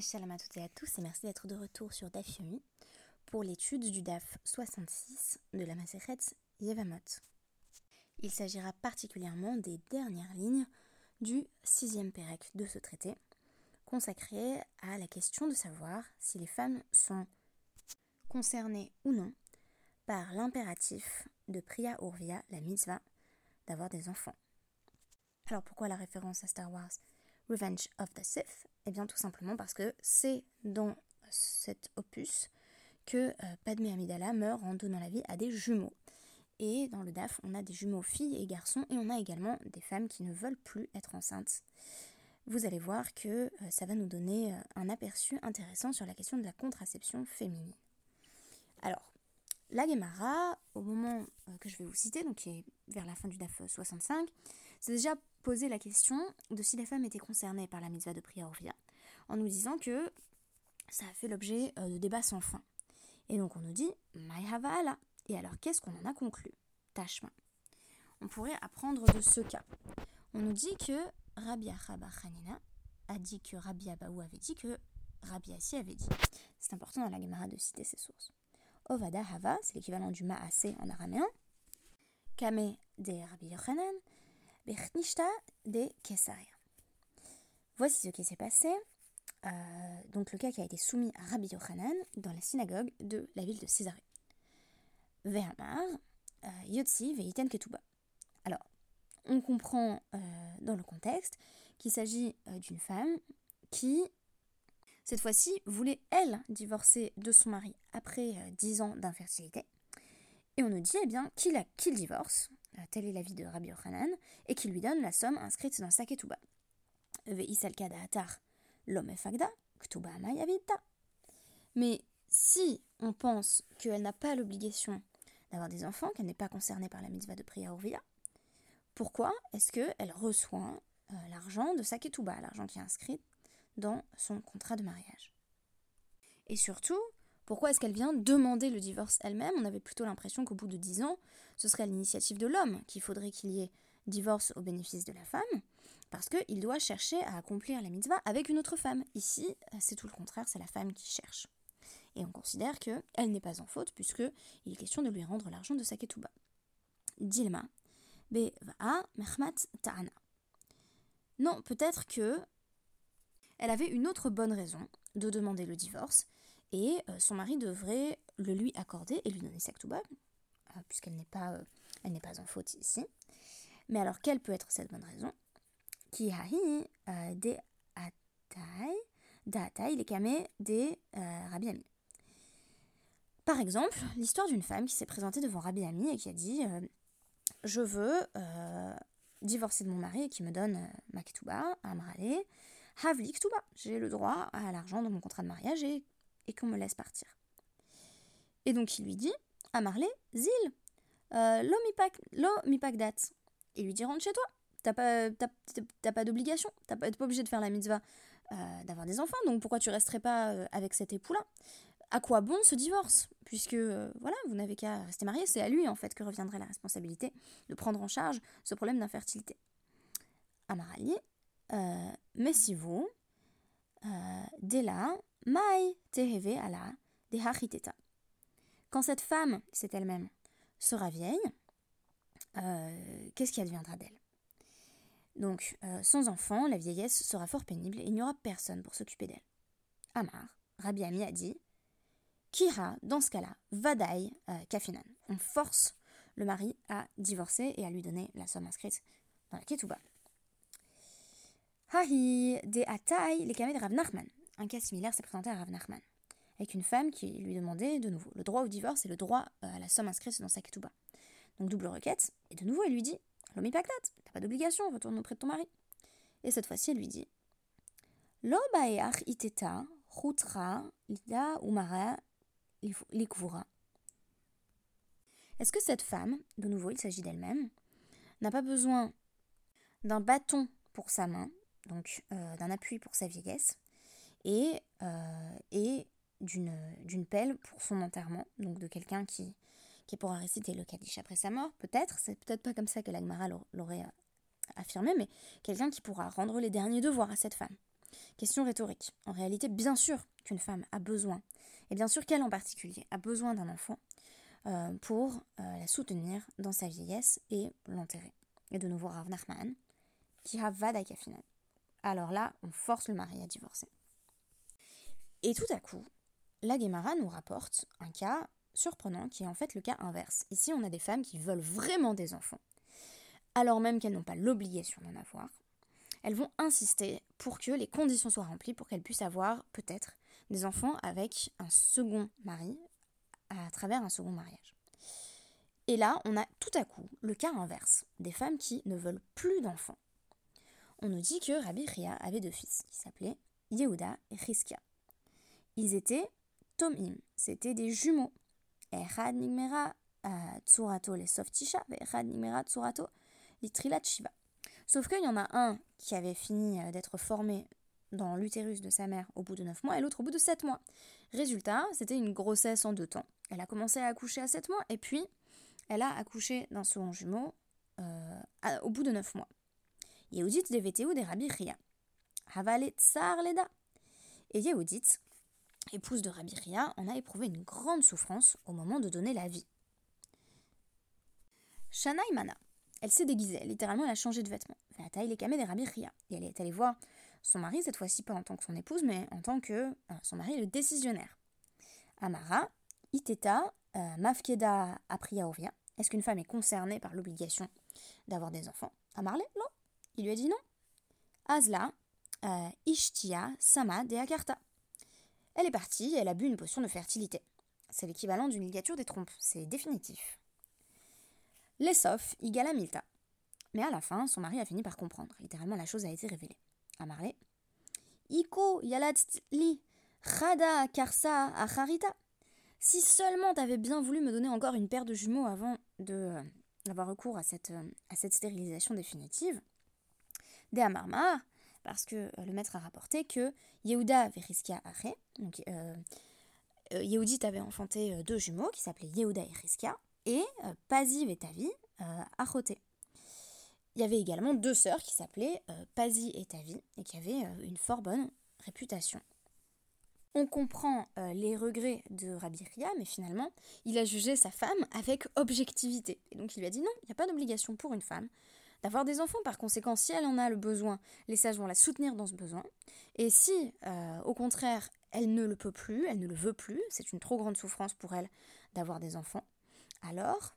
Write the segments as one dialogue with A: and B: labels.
A: Shalom à toutes et à tous et merci d'être de retour sur DAF Yomi pour l'étude du DAF 66 de la Maseret Yevamot. Il s'agira particulièrement des dernières lignes du sixième pérec de ce traité, consacré à la question de savoir si les femmes sont concernées ou non par l'impératif de Priya Urvia, la mitzvah, d'avoir des enfants. Alors pourquoi la référence à Star Wars Revenge of the Sith? Eh bien tout simplement parce que c'est dans cet opus que euh, Padmé Amidala meurt en donnant la vie à des jumeaux. Et dans le DAF, on a des jumeaux filles et garçons, et on a également des femmes qui ne veulent plus être enceintes. Vous allez voir que euh, ça va nous donner euh, un aperçu intéressant sur la question de la contraception féminine. Alors, la Gemara, au moment que je vais vous citer, donc qui est vers la fin du DAF 65, c'est déjà posé la question de si les femmes étaient concernées par la mitzvah de prière Orvia, en nous disant que ça a fait l'objet euh, de débats sans fin. Et donc on nous dit Maïhava Et alors qu'est-ce qu'on en a conclu? Tachma. On pourrait apprendre de ce cas. On nous dit que Rabbi Achaba a dit que Rabbi Abaou avait dit que Rabbi Assi avait dit. C'est important dans la Gemara de citer ces sources. Ovada Hava, c'est l'équivalent du Maasé en araméen. Kame de Rabbi Yochanan, Voici ce qui s'est passé. Euh, donc le cas qui a été soumis à Rabbi Yochanan dans la synagogue de la ville de Césarée. Vehamar, euh, Veiten Ketuba. Alors, on comprend euh, dans le contexte qu'il s'agit d'une femme qui, cette fois-ci, voulait, elle, divorcer de son mari après dix ans d'infertilité. Et on nous dit, eh bien, qu'il qu'il divorce, tel est l'avis de Rabbi Yochanan, et qui lui donne la somme inscrite dans sa ketouba. Mais si on pense qu'elle n'a pas l'obligation d'avoir des enfants, qu'elle n'est pas concernée par la mitzvah de prière Urvia, pourquoi est-ce qu'elle reçoit euh, l'argent de sa ketouba, l'argent qui est inscrit dans son contrat de mariage? Et surtout, pourquoi est-ce qu'elle vient demander le divorce elle-même? On avait plutôt l'impression qu'au bout de dix ans, ce serait à l'initiative de l'homme qu'il faudrait qu'il y ait divorce au bénéfice de la femme, parce qu'il doit chercher à accomplir la mitzvah avec une autre femme. Ici, c'est tout le contraire, c'est la femme qui cherche. Et on considère qu'elle n'est pas en faute, puisqu'il est question de lui rendre l'argent de sa ketouba. Dilma, be'va'a mehmat ta'ana. Non, peut-être que elle avait une autre bonne raison de demander le divorce, et euh, son mari devrait le lui accorder et lui donner sa ketouba, euh, puisqu'elle n'est pas, euh, pas en faute ici. Mais alors, quelle peut être cette bonne raison? Qui de atai, les des Rabbi Ami. Par exemple, l'histoire d'une femme qui s'est présentée devant Rabbi Ami et qui a dit Je veux divorcer de mon mari et qui me donne ma ketouba, amrale, havli ketouba. J'ai le droit à l'argent dans mon contrat de mariage et et qu'on me laisse partir. Et donc il lui dit à Marley, Zil, euh, l'homme pas date. Et lui dit rentre chez toi. T'as pas, pas d'obligation. T'as pas, pas obligé de faire la mitzvah euh, d'avoir des enfants. Donc pourquoi tu resterais pas euh, avec cet époux-là? À quoi bon ce divorce? Puisque voilà, vous n'avez qu'à rester marié. C'est à lui en fait que reviendrait la responsabilité de prendre en charge ce problème d'infertilité. Amarali, mais si vous, dès là, Mai teheve ala Quand cette femme, c'est elle-même, sera vieille, euh, qu'est-ce qui adviendra d'elle? Donc, euh, sans enfant, la vieillesse sera fort pénible et il n'y aura personne pour s'occuper d'elle. Amar, Rabbi Ami a dit Kira, dans ce cas-là, Vadaï euh, Kafinan. On force le mari à divorcer et à lui donner la somme inscrite dans la Ketouba. Hahi de Ataï, les de Rav Nachman. Un cas similaire s'est présenté à Rav Nachman, avec une femme qui lui demandait de nouveau le droit au divorce et le droit euh, à la somme inscrite dans sa ketouba. Donc double requête, et de nouveau elle lui dit L'homme t'as pas d'obligation, retourne auprès de ton mari. Et cette fois-ci elle lui dit Lo iteta, rutra, lida umara, likvura. Est-ce que cette femme, de nouveau il s'agit d'elle-même, n'a pas besoin d'un bâton pour sa main, donc euh, d'un appui pour sa vieillesse, et, euh, et d'une pelle pour son enterrement, donc de quelqu'un qui, qui pourra réciter le Kaddish après sa mort, peut-être, c'est peut-être pas comme ça que l'Agmara l'aurait euh, affirmé, mais quelqu'un qui pourra rendre les derniers devoirs à cette femme. Question rhétorique. En réalité, bien sûr qu'une femme a besoin, et bien sûr qu'elle en particulier, a besoin d'un enfant euh, pour la soutenir dans sa vieillesse et l'enterrer. Et de nouveau Rav Nachman, qui a Vadakafinan. Alors là, on force le mari à divorcer. Et tout à coup, la Gemara nous rapporte un cas surprenant qui est en fait le cas inverse. Ici, on a des femmes qui veulent vraiment des enfants, alors même qu'elles n'ont pas l'obligation d'en avoir. Elles vont insister pour que les conditions soient remplies pour qu'elles puissent avoir peut-être des enfants avec un second mari à travers un second mariage. Et là, on a tout à coup le cas inverse, des femmes qui ne veulent plus d'enfants. On nous dit que Rabbi Ria avait deux fils qui s'appelaient Yehuda et Riskia. Ils étaient Tomim, c'était des jumeaux. Echad Nigmera Tsurato les Softisha, Echad Nigmera Tsurato. Sauf qu'il y en a un qui avait fini euh, d'être formé dans l'utérus de sa mère au bout de 9 mois et l'autre au bout de 7 mois. Résultat, c'était une grossesse en deux temps. Elle a commencé à accoucher à 7 mois et puis elle a accouché d'un second jumeau euh, au bout de 9 mois. Yehudit de des Rabbi Ria. Havalet Tsar Leda. Et Yehudit, épouse de Rabbi Ria, en a éprouvé une grande souffrance au moment de donner la vie. Shana Imana. Elle s'est déguisée, littéralement elle a changé de vêtements. La taille les camés des Rabbi Ria. Et elle est allée voir son mari, cette fois-ci pas en tant que son épouse, mais en tant que euh, son mari le décisionnaire. Amara, Iteta, euh, Mafkeda Ovia. Est-ce qu'une femme est concernée par l'obligation d'avoir des enfants? Amarle Non. Il lui a dit non. Azla, euh, Ishtia, Sama, Deakarta. Elle est partie, elle a bu une potion de fertilité. C'est l'équivalent d'une ligature des trompes, c'est définitif. L'essof égale à Milta. Mais à la fin, son mari a fini par comprendre. Littéralement, la chose a été révélée. À Marley. Iko li chada karsa acharita. Si seulement t'avais bien voulu me donner encore une paire de jumeaux avant de euh, d'avoir recours à cette, euh, à cette stérilisation définitive. De Amarmar, parce que euh, le maître a rapporté que Yehuda Veriskia Ache, donc euh, Yehudit avait enfanté deux jumeaux qui s'appelaient Yehuda et Riskia, et Paziv et Tavi. Il y avait également deux sœurs qui s'appelaient Pazi et Tavi et qui avaient une fort bonne réputation. On comprend les regrets de Rabbi Ria, mais finalement, il a jugé sa femme avec objectivité. Et donc il lui a dit non, il n'y a pas d'obligation pour une femme d'avoir des enfants. Par conséquent, si elle en a le besoin, les sages vont la soutenir dans ce besoin. Et si, euh, au contraire, elle ne le peut plus, elle ne le veut plus, c'est une trop grande souffrance pour elle d'avoir des enfants, alors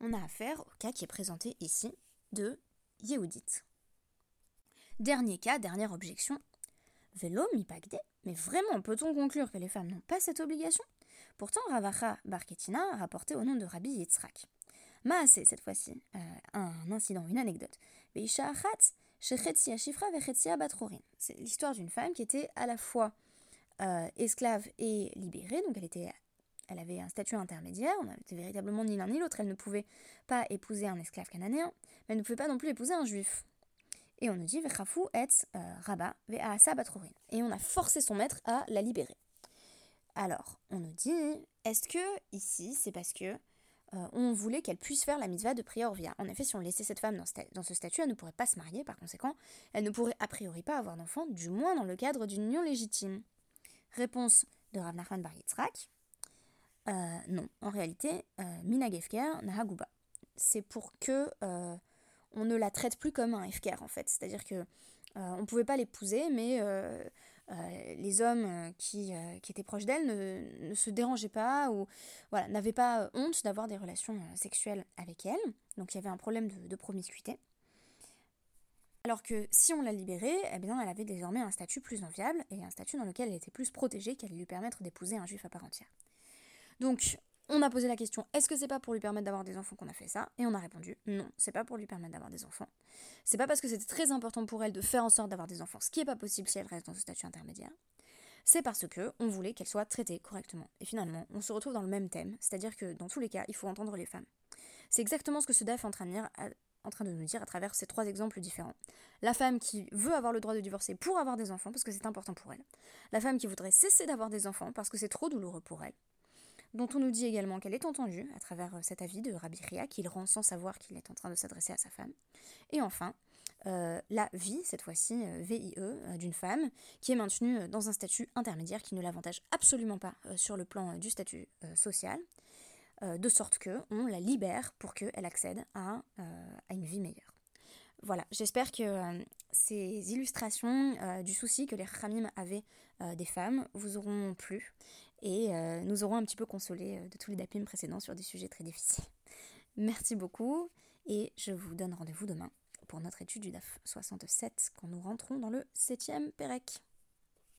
A: on a affaire au cas qui est présenté ici de Yehudit. Dernier cas, dernière objection. Vélo mi mais vraiment peut-on conclure que les femmes n'ont pas cette obligation? Pourtant, Ravacha Barketina a rapporté au nom de Rabbi Yitzhak. Maasé, cette fois-ci, euh, un incident, une anecdote. C'est l'histoire d'une femme qui était à la fois euh, esclave et libérée, donc elle, était, elle avait un statut intermédiaire, on n'était véritablement ni l'un ni l'autre, elle ne pouvait pas épouser un esclave cananéen, mais elle ne pouvait pas non plus épouser un juif. Et on nous dit Vechafu et euh, Et on a forcé son maître à la libérer. Alors, on nous dit, est-ce que ici c'est parce que euh, on voulait qu'elle puisse faire la mitzvah de Priorvia. En effet, si on laissait cette femme dans, ce statut, elle ne pourrait pas se marier, par conséquent, elle ne pourrait a priori pas avoir d'enfant, du moins dans le cadre d'une union légitime. Réponse de Rav Nachman Bar Yitzhak. Euh, non, en réalité, euh, Mina Gefker Nahaguba. C'est pour que on ne la traite plus comme un Efker, en fait. C'est-à-dire que on ne pouvait pas l'épouser, mais les hommes euh, qui, euh, qui étaient proches d'elle ne, ne, se dérangeaient pas ou voilà, n'avaient pas honte d'avoir des relations sexuelles avec elle. Donc il y avait un problème de, promiscuité. Alors que si on la libérait, eh bien, elle avait désormais un statut plus enviable et un statut dans lequel elle était plus protégée, allait lui permettre d'épouser un juif à part entière. Donc, on a posé la question est-ce que c'est pas pour lui permettre d'avoir des enfants qu'on a fait ça Et on a répondu non, c'est pas pour lui permettre d'avoir des enfants. C'est pas parce que c'était très important pour elle de faire en sorte d'avoir des enfants, ce qui est pas possible si elle reste dans ce statut intermédiaire. C'est parce que on voulait qu'elle soit traitée correctement. Et finalement, on se retrouve dans le même thème, c'est-à-dire que dans tous les cas, il faut entendre les femmes. C'est exactement ce que ce DAF est en train de dire en train de nous dire à travers ces trois exemples différents. La femme qui veut avoir le droit de divorcer pour avoir des enfants parce que c'est important pour elle. La femme qui voudrait cesser d'avoir des enfants parce que c'est trop douloureux pour elle dont on nous dit également qu'elle est entendue à travers euh, cet avis de Rabbi Ria, qu'il rend sans savoir qu'il est en train de s'adresser à sa femme. Et enfin, la vie, cette fois-ci VIE, d'une femme, qui est maintenue dans un statut intermédiaire qui ne l'avantage absolument pas sur le plan du statut social, de sorte que on la libère pour qu'elle accède à, à une vie meilleure. Voilà, j'espère que euh, ces illustrations euh, du souci que les Khamim avaient euh, des femmes vous auront plu et nous aurons un petit peu consolé de tous les dapim précédents sur des sujets très difficiles. Merci beaucoup et je vous donne rendez-vous demain pour notre étude du DAF 67 quand nous rentrons dans le 7e Pérec.